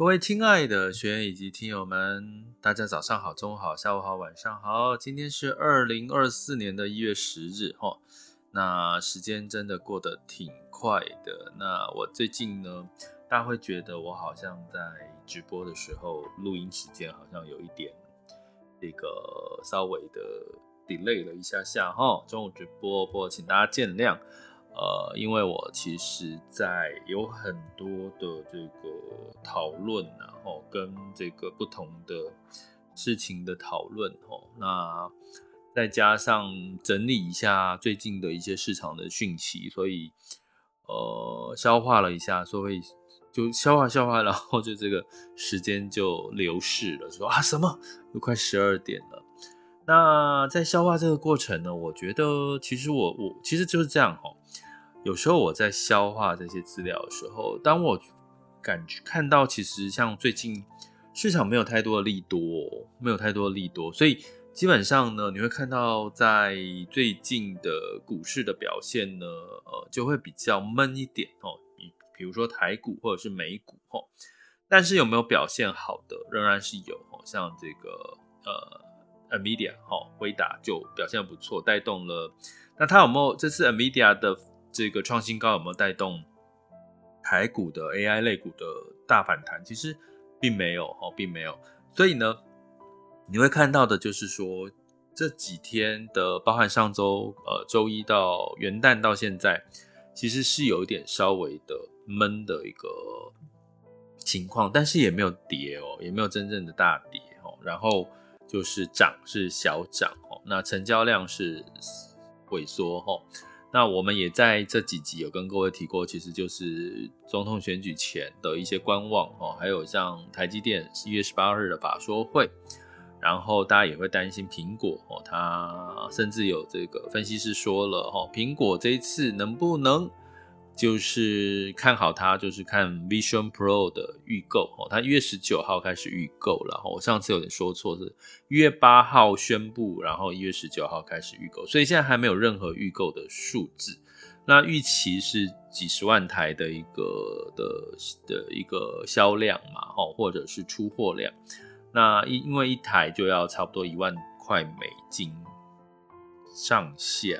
各位亲爱的学员以及听友们，大家早上好、中午好、下午好、晚上好。今天是二零二四年的一月十日，哈，那时间真的过得挺快的。那我最近呢，大家会觉得我好像在直播的时候，录音时间好像有一点这个稍微的 delay 了一下下，哈，中午直播，不过请大家见谅。呃，因为我其实，在有很多的这个讨论，然后跟这个不同的事情的讨论，哦，那再加上整理一下最近的一些市场的讯息，所以呃，消化了一下，所以就消化消化，然后就这个时间就流逝了，说啊，什么都快十二点了。那在消化这个过程呢，我觉得其实我我其实就是这样哈。有时候我在消化这些资料的时候，当我感觉看到其实像最近市场没有太多的利多，没有太多的利多，所以基本上呢，你会看到在最近的股市的表现呢，呃，就会比较闷一点哦。比比如说台股或者是美股哦，但是有没有表现好的，仍然是有哦，像这个呃。NVIDIA 哈，辉达就表现不错，带动了。那它有没有这次 NVIDIA 的这个创新高有没有带动台股的 AI 类股的大反弹？其实并没有哦，并没有。所以呢，你会看到的就是说这几天的，包含上周呃周一到元旦到现在，其实是有一点稍微的闷的一个情况，但是也没有跌哦，也没有真正的大跌哦，然后。就是涨是小涨哦，那成交量是萎缩哈。那我们也在这几集有跟各位提过，其实就是总统选举前的一些观望哦，还有像台积电一月十八日的法说会，然后大家也会担心苹果哦，它甚至有这个分析师说了哦，苹果这一次能不能？就是看好它，就是看 Vision Pro 的预购哦。它一月十九号开始预购了，我上次有点说错，是一月八号宣布，然后一月十九号开始预购，所以现在还没有任何预购的数字。那预期是几十万台的一个的的一个销量嘛，哦或者是出货量。那因因为一台就要差不多一万块美金上下，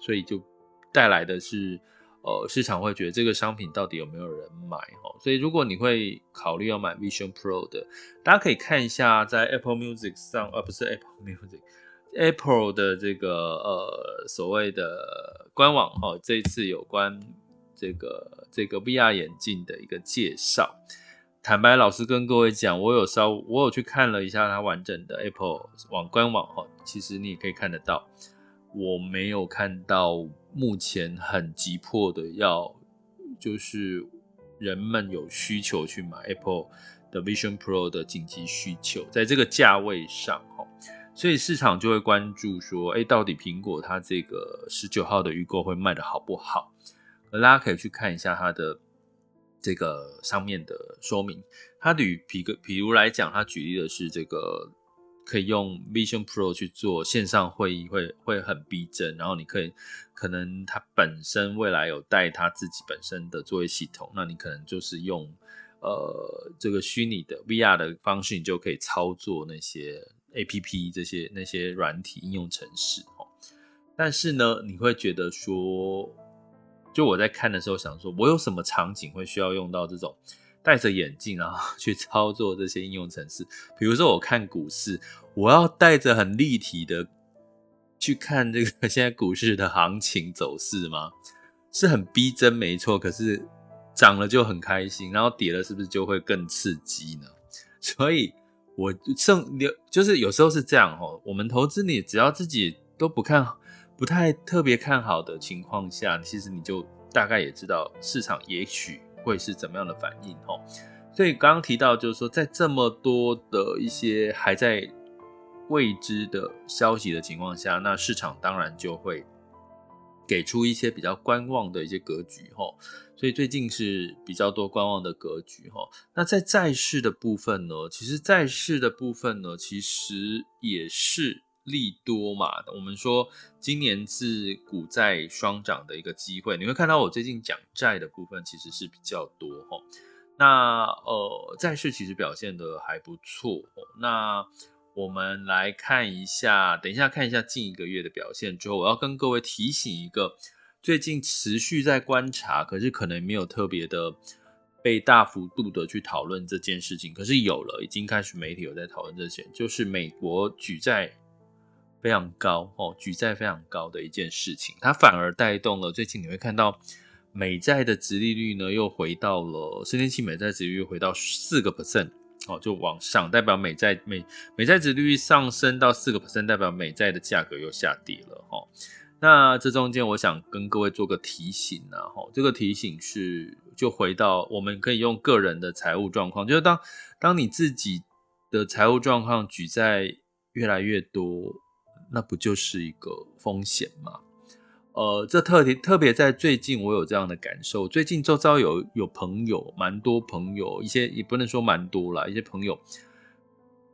所以就带来的是。呃，市场会觉得这个商品到底有没有人买哦？所以如果你会考虑要买 Vision Pro 的，大家可以看一下在 Apple Music 上，呃，不是 Apple Music，Apple 的这个呃所谓的官网哈，这一次有关这个这个 VR 眼镜的一个介绍。坦白老实跟各位讲，我有稍我有去看了一下它完整的 Apple 网官网哈，其实你也可以看得到。我没有看到目前很急迫的要，就是人们有需求去买 Apple 的 Vision Pro 的紧急需求，在这个价位上，所以市场就会关注说，哎，到底苹果它这个十九号的预购会卖得好不好？大家可以去看一下它的这个上面的说明，它举比个比如来讲，它举例的是这个。可以用 Vision Pro 去做线上会议会，会很逼真。然后你可以，可能它本身未来有带它自己本身的作业系统，那你可能就是用呃这个虚拟的 VR 的方式，你就可以操作那些 APP 这些那些软体应用程式哦。但是呢，你会觉得说，就我在看的时候想说，我有什么场景会需要用到这种？戴着眼镜啊，去操作这些应用程式。比如说，我看股市，我要带着很立体的去看这个现在股市的行情走势吗？是很逼真，没错。可是涨了就很开心，然后跌了是不是就会更刺激呢？所以，我剩留就是有时候是这样哦。我们投资你只要自己都不看，不太特别看好的情况下，其实你就大概也知道市场也许。会是怎么样的反应哦。所以刚刚提到，就是说在这么多的一些还在未知的消息的情况下，那市场当然就会给出一些比较观望的一些格局哈。所以最近是比较多观望的格局哈。那在债市的部分呢，其实债市的部分呢，其实也是。利多嘛，我们说今年是股债双涨的一个机会。你会看到我最近讲债的部分其实是比较多齁。那呃，债市其实表现的还不错。那我们来看一下，等一下看一下近一个月的表现之后，我要跟各位提醒一个最近持续在观察，可是可能没有特别的被大幅度的去讨论这件事情。可是有了，已经开始媒体有在讨论这些，就是美国举债。非常高哦，举债非常高的一件事情，它反而带动了最近你会看到美债的殖利率呢，又回到了十年期美债殖利率回到四个 percent 哦，就往上，代表美债美美债殖利率上升到四个 percent，代表美债的价格又下跌了哈。那这中间我想跟各位做个提醒啊，哈，这个提醒是就回到我们可以用个人的财务状况，就是当当你自己的财务状况举债越来越多。那不就是一个风险吗？呃，这特别特别在最近，我有这样的感受。最近周遭有有朋友，蛮多朋友，一些也不能说蛮多啦，一些朋友，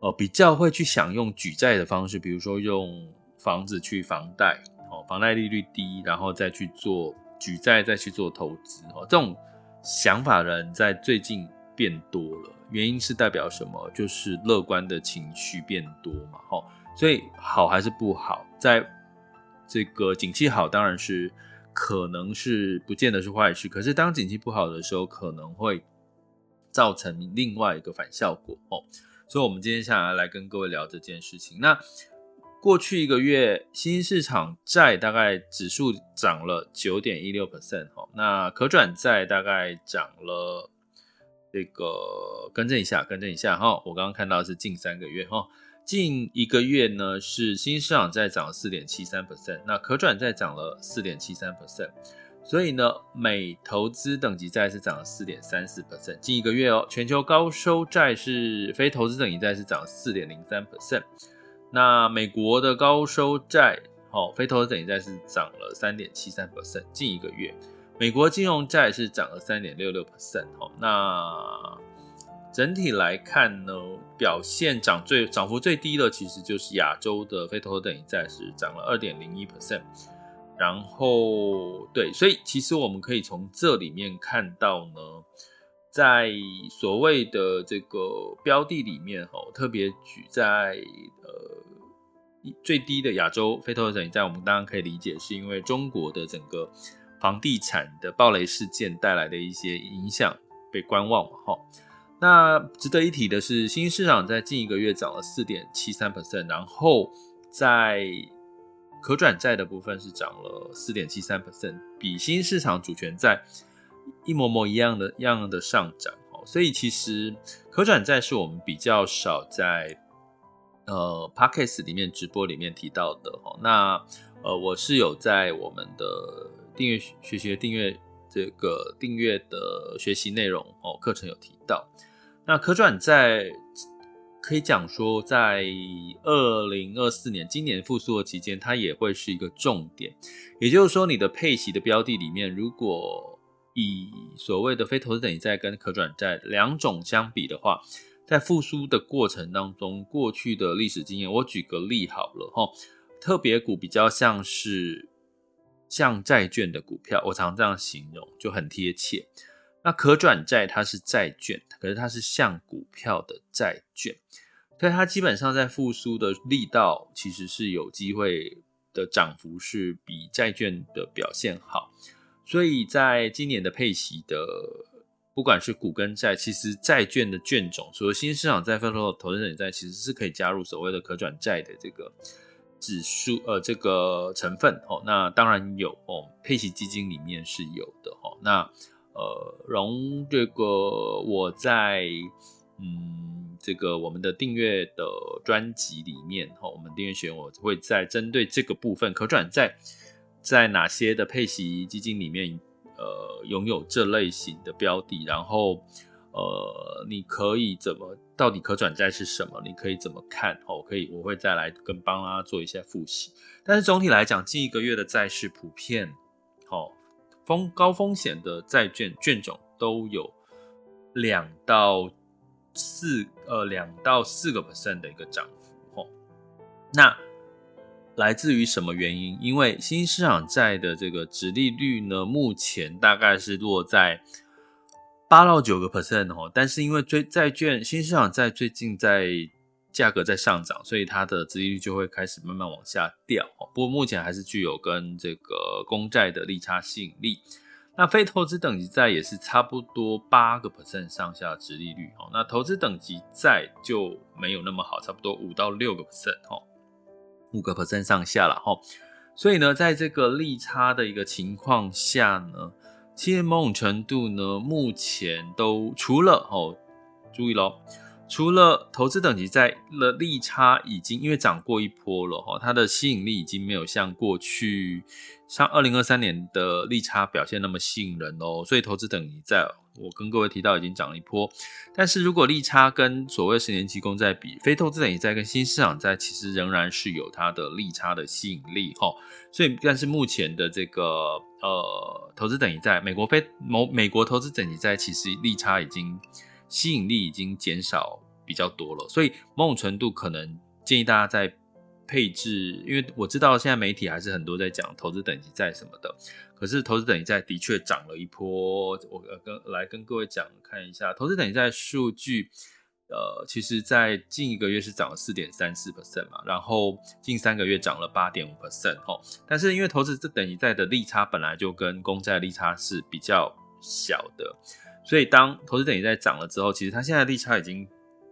呃，比较会去想用举债的方式，比如说用房子去房贷，哦，房贷利率低，然后再去做举债，再去做投资，哦，这种想法的人在最近变多了。原因是代表什么？就是乐观的情绪变多嘛，吼。所以好还是不好，在这个景气好，当然是可能是不见得是坏事。可是当景气不好的时候，可能会造成另外一个反效果哦。所以，我们今天下来来跟各位聊这件事情。那过去一个月，新兴市场债大概指数涨了九点一六 percent 哈，那可转债大概涨了这个更正一下，更正一下哈，我刚刚看到是近三个月哈。近一个月呢，是新市场在涨了四点七三 percent，那可转债涨了四点七三 percent，所以呢，美投资等级债是涨了四点三四 percent。近一个月哦，全球高收债是非投资等级债是涨了四点零三 percent，那美国的高收债，哦，非投资等级债是涨了三点七三 percent。近一个月，美国金融债是涨了三点六六 percent，哦，那。整体来看呢，表现涨最涨幅最低的其实就是亚洲的非投资等级债是涨了二点零一 percent，然后对，所以其实我们可以从这里面看到呢，在所谓的这个标的里面哈，特别举在呃最低的亚洲非投资等级债，我们当然可以理解是因为中国的整个房地产的暴雷事件带来的一些影响被观望嘛哈。那值得一提的是，新兴市场在近一个月涨了四点七三 percent，然后在可转债的部分是涨了四点七三 percent，比新兴市场主权债一模模一样的样的上涨哦。所以其实可转债是我们比较少在呃 Podcast 里面直播里面提到的哦。那呃，我是有在我们的订阅学习的订阅这个订阅的学习内容哦，课程有提到。那可转债可以讲说，在二零二四年今年复苏的期间，它也会是一个重点。也就是说，你的配息的标的里面，如果以所谓的非投资等级债跟可转债两种相比的话，在复苏的过程当中，过去的历史经验，我举个例好了哈，特别股比较像是像债券的股票，我常这样形容，就很贴切。那可转债它是债券，可是它是像股票的债券，所以它基本上在复苏的力道其实是有机会的涨幅是比债券的表现好，所以在今年的配息的不管是股跟债，其实债券的券种，除了新市场债、非投资等级债，其实是可以加入所谓的可转债的这个指数呃这个成分哦。那当然有哦，配息基金里面是有的哦。那呃，容这个我在嗯这个我们的订阅的专辑里面哈，我们订阅学我会在针对这个部分可转债在哪些的配息基金里面呃拥有这类型的标的，然后呃你可以怎么到底可转债是什么？你可以怎么看？哦，可以，我会再来跟帮大家做一些复习。但是总体来讲，近一个月的债市普遍，好、风高风险的债券券种都有两到四呃两到四个 percent 的一个涨幅，哦，那。来自于什么原因？因为新兴市场债的这个殖利率呢，目前大概是落在八到九个 percent 哦。但是因为最债券新市场债最近在价格在上涨，所以它的殖利率就会开始慢慢往下掉。不过目前还是具有跟这个公债的利差吸引力。那非投资等级债也是差不多八个 percent 上下殖利率哦。那投资等级债就没有那么好，差不多五到六个 percent 哦。五个 percent 上下了哈，所以呢，在这个利差的一个情况下呢，其实某种程度呢，目前都除了哦，注意喽，除了投资等级债的利差已经因为涨过一波了哈，它的吸引力已经没有像过去像二零二三年的利差表现那么吸引人哦，所以投资等级债。我跟各位提到已经涨了一波，但是如果利差跟所谓十年期公债比，非投资等级债跟新市场债其实仍然是有它的利差的吸引力哈。所以，但是目前的这个呃投资等级债，美国非某美国投资等级债其实利差已经吸引力已经减少比较多了，所以某种程度可能建议大家在。配置，因为我知道现在媒体还是很多在讲投资等级债什么的，可是投资等级债的确涨了一波。我跟来跟各位讲看一下，投资等级债数据，呃，其实在近一个月是涨了四点三四 percent 嘛，然后近三个月涨了八点五 percent。但是因为投资这等级债的利差本来就跟公债利差是比较小的，所以当投资等级在涨了之后，其实它现在利差已经。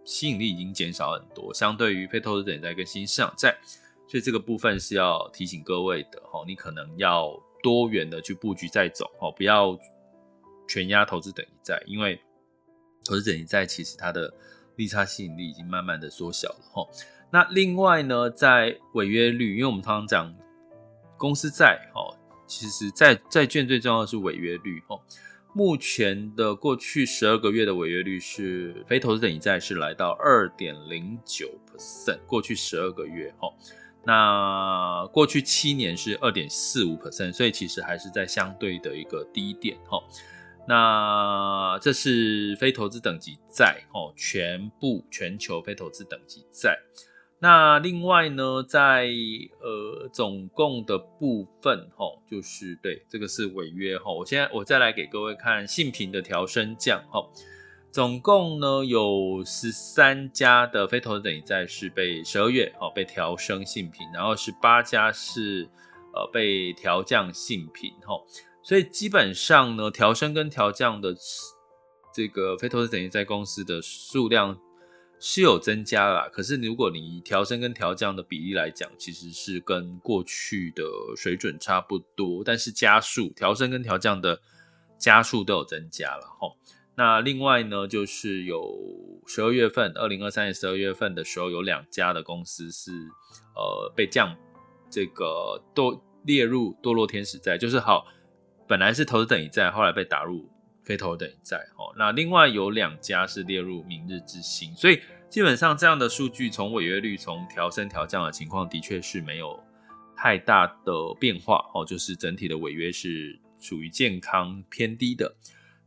吸引力已经减少很多，相对于非投资等级债跟新市场债，所以这个部分是要提醒各位的哈，你可能要多元的去布局再走哈，不要全压投资等级债，因为投资等级债其实它的利差吸引力已经慢慢的缩小了哈。那另外呢，在违约率，因为我们常常讲公司债哈，其实债债券最重要的是违约率哈。目前的过去十二个月的违约率是非投资等级债是来到二点零九 percent，过去十二个月哈，那过去七年是二点四五 percent，所以其实还是在相对的一个低点哈。那这是非投资等级债哦，全部全球非投资等级债。那另外呢，在呃总共的部分齁，就是对这个是违约齁。我现在我再来给各位看信评的调升降齁，总共呢有十三家的非投资等级债是被十二月哦被调升信评，然后十八家是呃被调降信评齁。所以基本上呢，调升跟调降的这个非投资等级债公司的数量。是有增加啦，可是如果你以调升跟调降的比例来讲，其实是跟过去的水准差不多，但是加速调升跟调降的加速都有增加了吼。那另外呢，就是有十二月份，二零二三年十二月份的时候，有两家的公司是呃被降这个堕列入堕落天使债，就是好本来是投资等级债，后来被打入。非投等级债哦，那另外有两家是列入明日之星，所以基本上这样的数据从违约率从调升调降的情况的确是没有太大的变化哦，就是整体的违约是属于健康偏低的。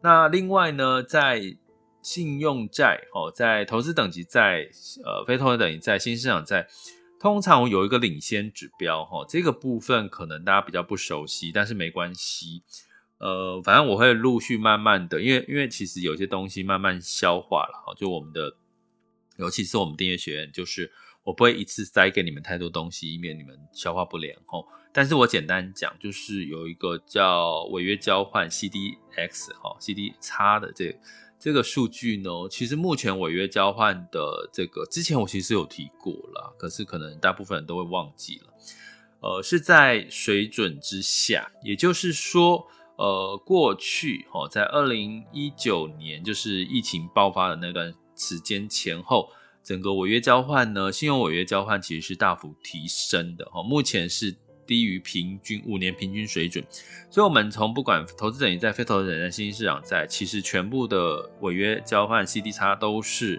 那另外呢，在信用债哦，在投资等级债、呃非投资等级债、新市场债，通常有一个领先指标哈，这个部分可能大家比较不熟悉，但是没关系。呃，反正我会陆续慢慢的，因为因为其实有些东西慢慢消化了哈，就我们的，尤其是我们订阅学员，就是我不会一次塞给你们太多东西，以免你们消化不良哈。但是我简单讲，就是有一个叫违约交换 CDX 哈 CDX 的这这个数据呢，其实目前违约交换的这个之前我其实有提过了，可是可能大部分人都会忘记了，呃，是在水准之下，也就是说。呃，过去哦，在二零一九年，就是疫情爆发的那段时间前后，整个违约交换呢，信用违约交换其实是大幅提升的哈。目前是低于平均五年平均水准。所以，我们从不管投资者也在、非投资者在、新兴市场在，其实全部的违约交换 CD 差都是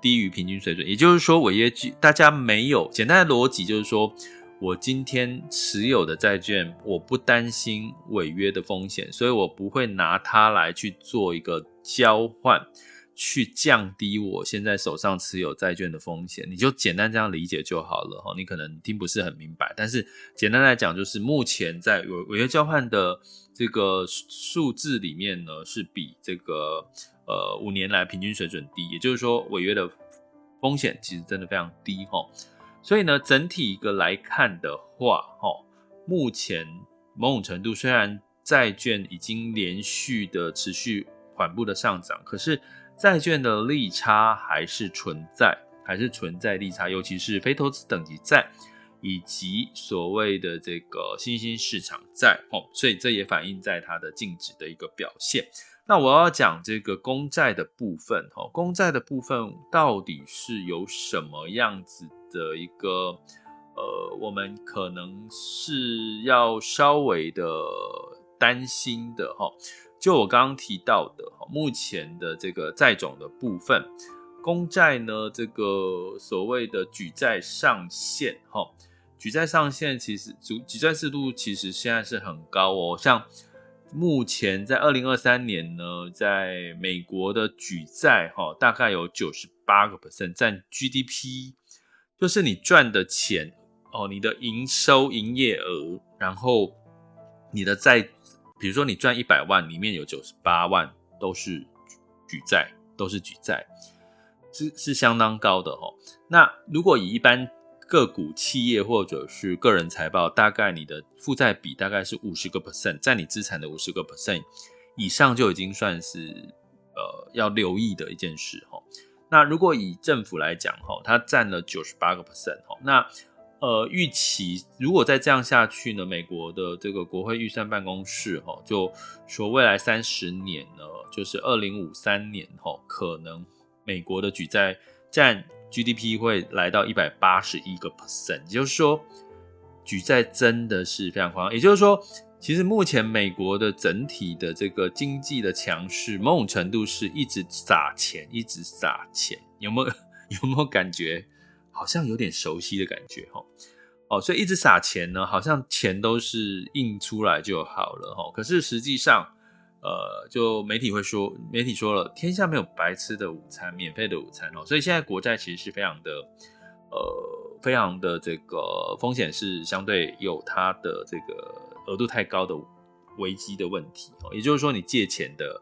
低于平均水准。也就是说，违约大家没有简单的逻辑，就是说。我今天持有的债券，我不担心违约的风险，所以我不会拿它来去做一个交换，去降低我现在手上持有债券的风险。你就简单这样理解就好了哈。你可能听不是很明白，但是简单来讲，就是目前在违违约交换的这个数字里面呢，是比这个呃五年来平均水准低，也就是说违约的风险其实真的非常低哈。所以呢，整体一个来看的话，哈，目前某种程度虽然债券已经连续的持续缓步的上涨，可是债券的利差还是存在，还是存在利差，尤其是非投资等级债以及所谓的这个新兴市场债，哦，所以这也反映在它的净值的一个表现。那我要讲这个公债的部分，哈，公债的部分到底是有什么样子的一个，呃，我们可能是要稍微的担心的哈。就我刚刚提到的哈，目前的这个债种的部分，公债呢，这个所谓的举债上限哈，举债上限其实举举债制度其实现在是很高哦。像目前在二零二三年呢，在美国的举债哈，大概有九十八个 percent 占 GDP。就是你赚的钱哦，你的营收、营业额，然后你的债，比如说你赚一百万，里面有九十八万都是举债，都是举债，是是相当高的哦。那如果以一般个股、企业或者是个人财报，大概你的负债比大概是五十个 percent，在你资产的五十个 percent 以上就已经算是呃要留意的一件事哦。那如果以政府来讲，哈，它占了九十八个 percent，哈，那呃预期如果再这样下去呢，美国的这个国会预算办公室，哈，就说未来三十年呢，就是二零五三年，哈，可能美国的举债占 GDP 会来到一百八十一个 percent，也就是说，举债真的是非常夸张，也就是说。其实目前美国的整体的这个经济的强势，某种程度是一直撒钱，一直撒钱，有没有 有没有感觉好像有点熟悉的感觉哈？哦，所以一直撒钱呢，好像钱都是印出来就好了哈。可是实际上，呃，就媒体会说，媒体说了，天下没有白吃的午餐，免费的午餐哦。所以现在国债其实是非常的，呃，非常的这个风险是相对有它的这个。额度太高的危机的问题哦，也就是说，你借钱的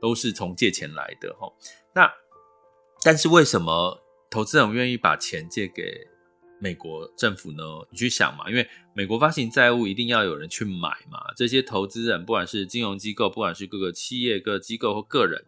都是从借钱来的，哈。那但是为什么投资人愿意把钱借给美国政府呢？你去想嘛，因为美国发行债务一定要有人去买嘛。这些投资人，不管是金融机构，不管是各个企业、各机构或个人，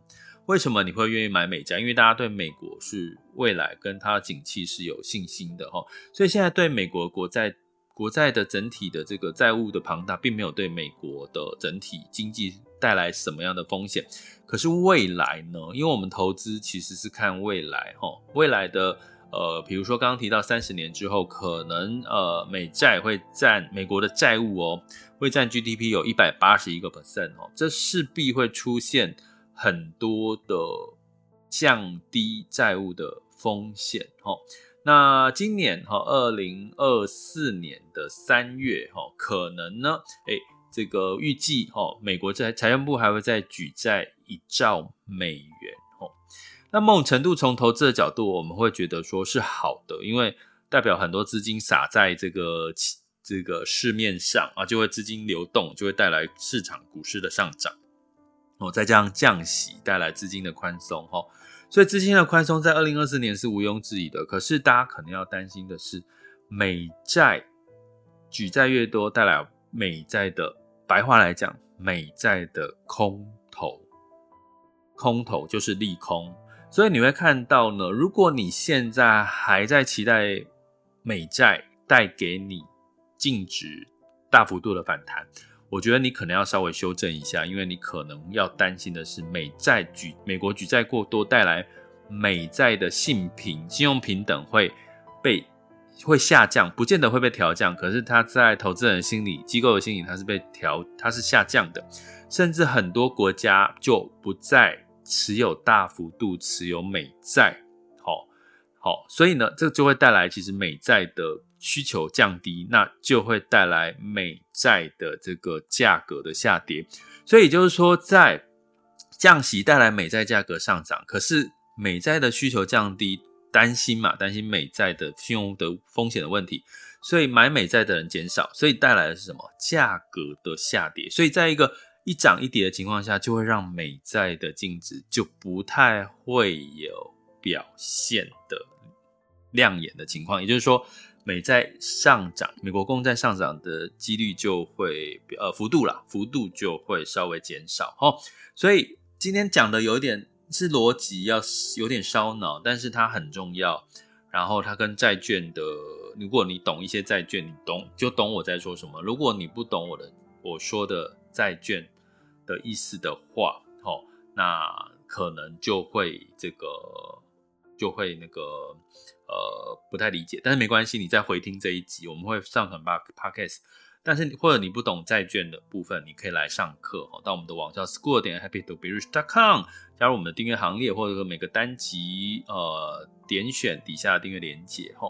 为什么你会愿意买美债？因为大家对美国是未来跟它的景气是有信心的，哈。所以现在对美国国债。国债的整体的这个债务的庞大，并没有对美国的整体经济带来什么样的风险。可是未来呢？因为我们投资其实是看未来，哈，未来的呃，比如说刚刚提到三十年之后，可能呃，美债会占美国的债务哦，会占 GDP 有一百八十一个 percent 哦，这势必会出现很多的降低债务的风险，哈。那今年哈，二零二四年的三月哈，可能呢，哎，这个预计哈，美国在财政部还会再举债一兆美元哈。那某种程度从投资的角度，我们会觉得说是好的，因为代表很多资金撒在这个这个市面上啊，就会资金流动，就会带来市场股市的上涨哦，再加上降息带来资金的宽松哈。所以资金的宽松在二零二四年是毋庸置疑的，可是大家可能要担心的是，美债举债越多，带来美债的白话来讲，美债的空头，空头就是利空。所以你会看到呢，如果你现在还在期待美债带给你净值大幅度的反弹。我觉得你可能要稍微修正一下，因为你可能要担心的是美债举美国举债过多带来美债的信评信用评等会被会下降，不见得会被调降，可是它在投资人心理、机构的心理，它是被调，它是下降的，甚至很多国家就不再持有大幅度持有美债，好，好，所以呢，这就会带来其实美债的需求降低，那就会带来美债的这个价格的下跌，所以就是说，在降息带来美债价格上涨，可是美债的需求降低。担心嘛，担心美债的信用的风险的问题，所以买美债的人减少，所以带来的是什么？价格的下跌。所以在一个一涨一跌的情况下，就会让美债的净值就不太会有表现的亮眼的情况。也就是说，美债上涨，美国公债上涨的几率就会呃幅度啦，幅度就会稍微减少哦。所以今天讲的有一点。是逻辑要有点烧脑，但是它很重要。然后它跟债券的，如果你懂一些债券，你懂就懂我在说什么。如果你不懂我的我说的债券的意思的话，哦，那可能就会这个就会那个呃不太理解。但是没关系，你再回听这一集，我们会上传把 podcast。但是或者你不懂债券的部分，你可以来上课，到我们的网校 school 点 happytoberich.com 加入我们的订阅行列，或者说每个单集呃点选底下的订阅连结哈。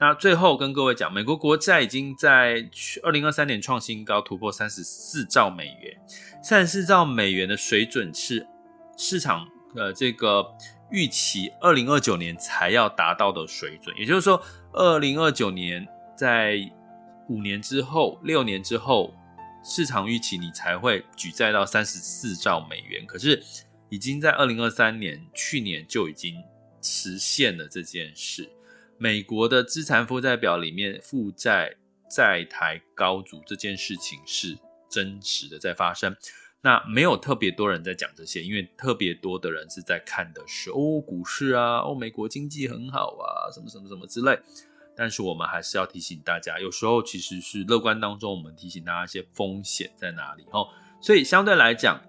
那最后跟各位讲，美国国债已经在二零二三年创新高，突破三十四兆美元，三十四兆美元的水准是市场呃这个预期二零二九年才要达到的水准，也就是说二零二九年在五年之后，六年之后，市场预期你才会举债到三十四兆美元。可是，已经在二零二三年，去年就已经实现了这件事。美国的资产负债表里面，负债债台高筑这件事情是真实的在发生。那没有特别多人在讲这些，因为特别多的人是在看的是哦，股市啊，哦，美国经济很好啊，什么什么什么之类。但是我们还是要提醒大家，有时候其实是乐观当中，我们提醒大家一些风险在哪里哦。所以相对来讲，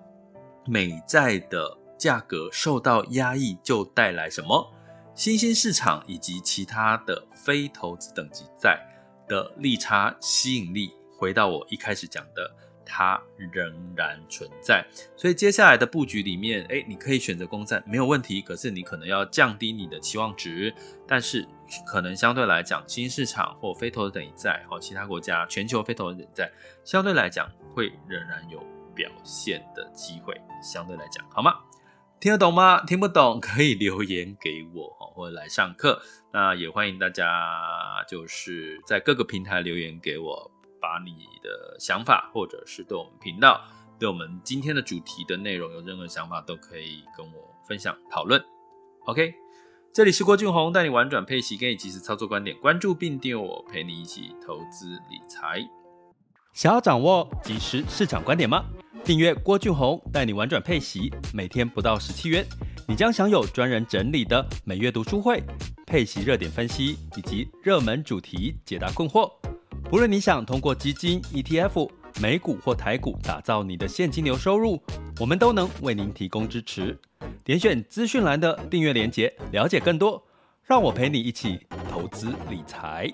美债的价格受到压抑，就带来什么？新兴市场以及其他的非投资等级债的利差吸引力，回到我一开始讲的。它仍然存在，所以接下来的布局里面，诶，你可以选择公占，没有问题。可是你可能要降低你的期望值，但是可能相对来讲，新市场或非投资等级债，或其他国家全球非投资等债，相对来讲会仍然有表现的机会。相对来讲，好吗？听得懂吗？听不懂可以留言给我哦，或者来上课。那也欢迎大家就是在各个平台留言给我。把你的想法，或者是对我们频道、对我们今天的主题的内容有任何想法，都可以跟我分享讨论。OK，这里是郭俊宏，带你玩转配息，给你及时操作观点。关注并订阅我，陪你一起投资理财。想要掌握即时市场观点吗？订阅郭俊宏，带你玩转配息，每天不到十七元，你将享有专人整理的每月读书会、配息热点分析以及热门主题解答困惑。无论你想通过基金、ETF、美股或台股打造你的现金流收入，我们都能为您提供支持。点选资讯栏的订阅链接，了解更多。让我陪你一起投资理财。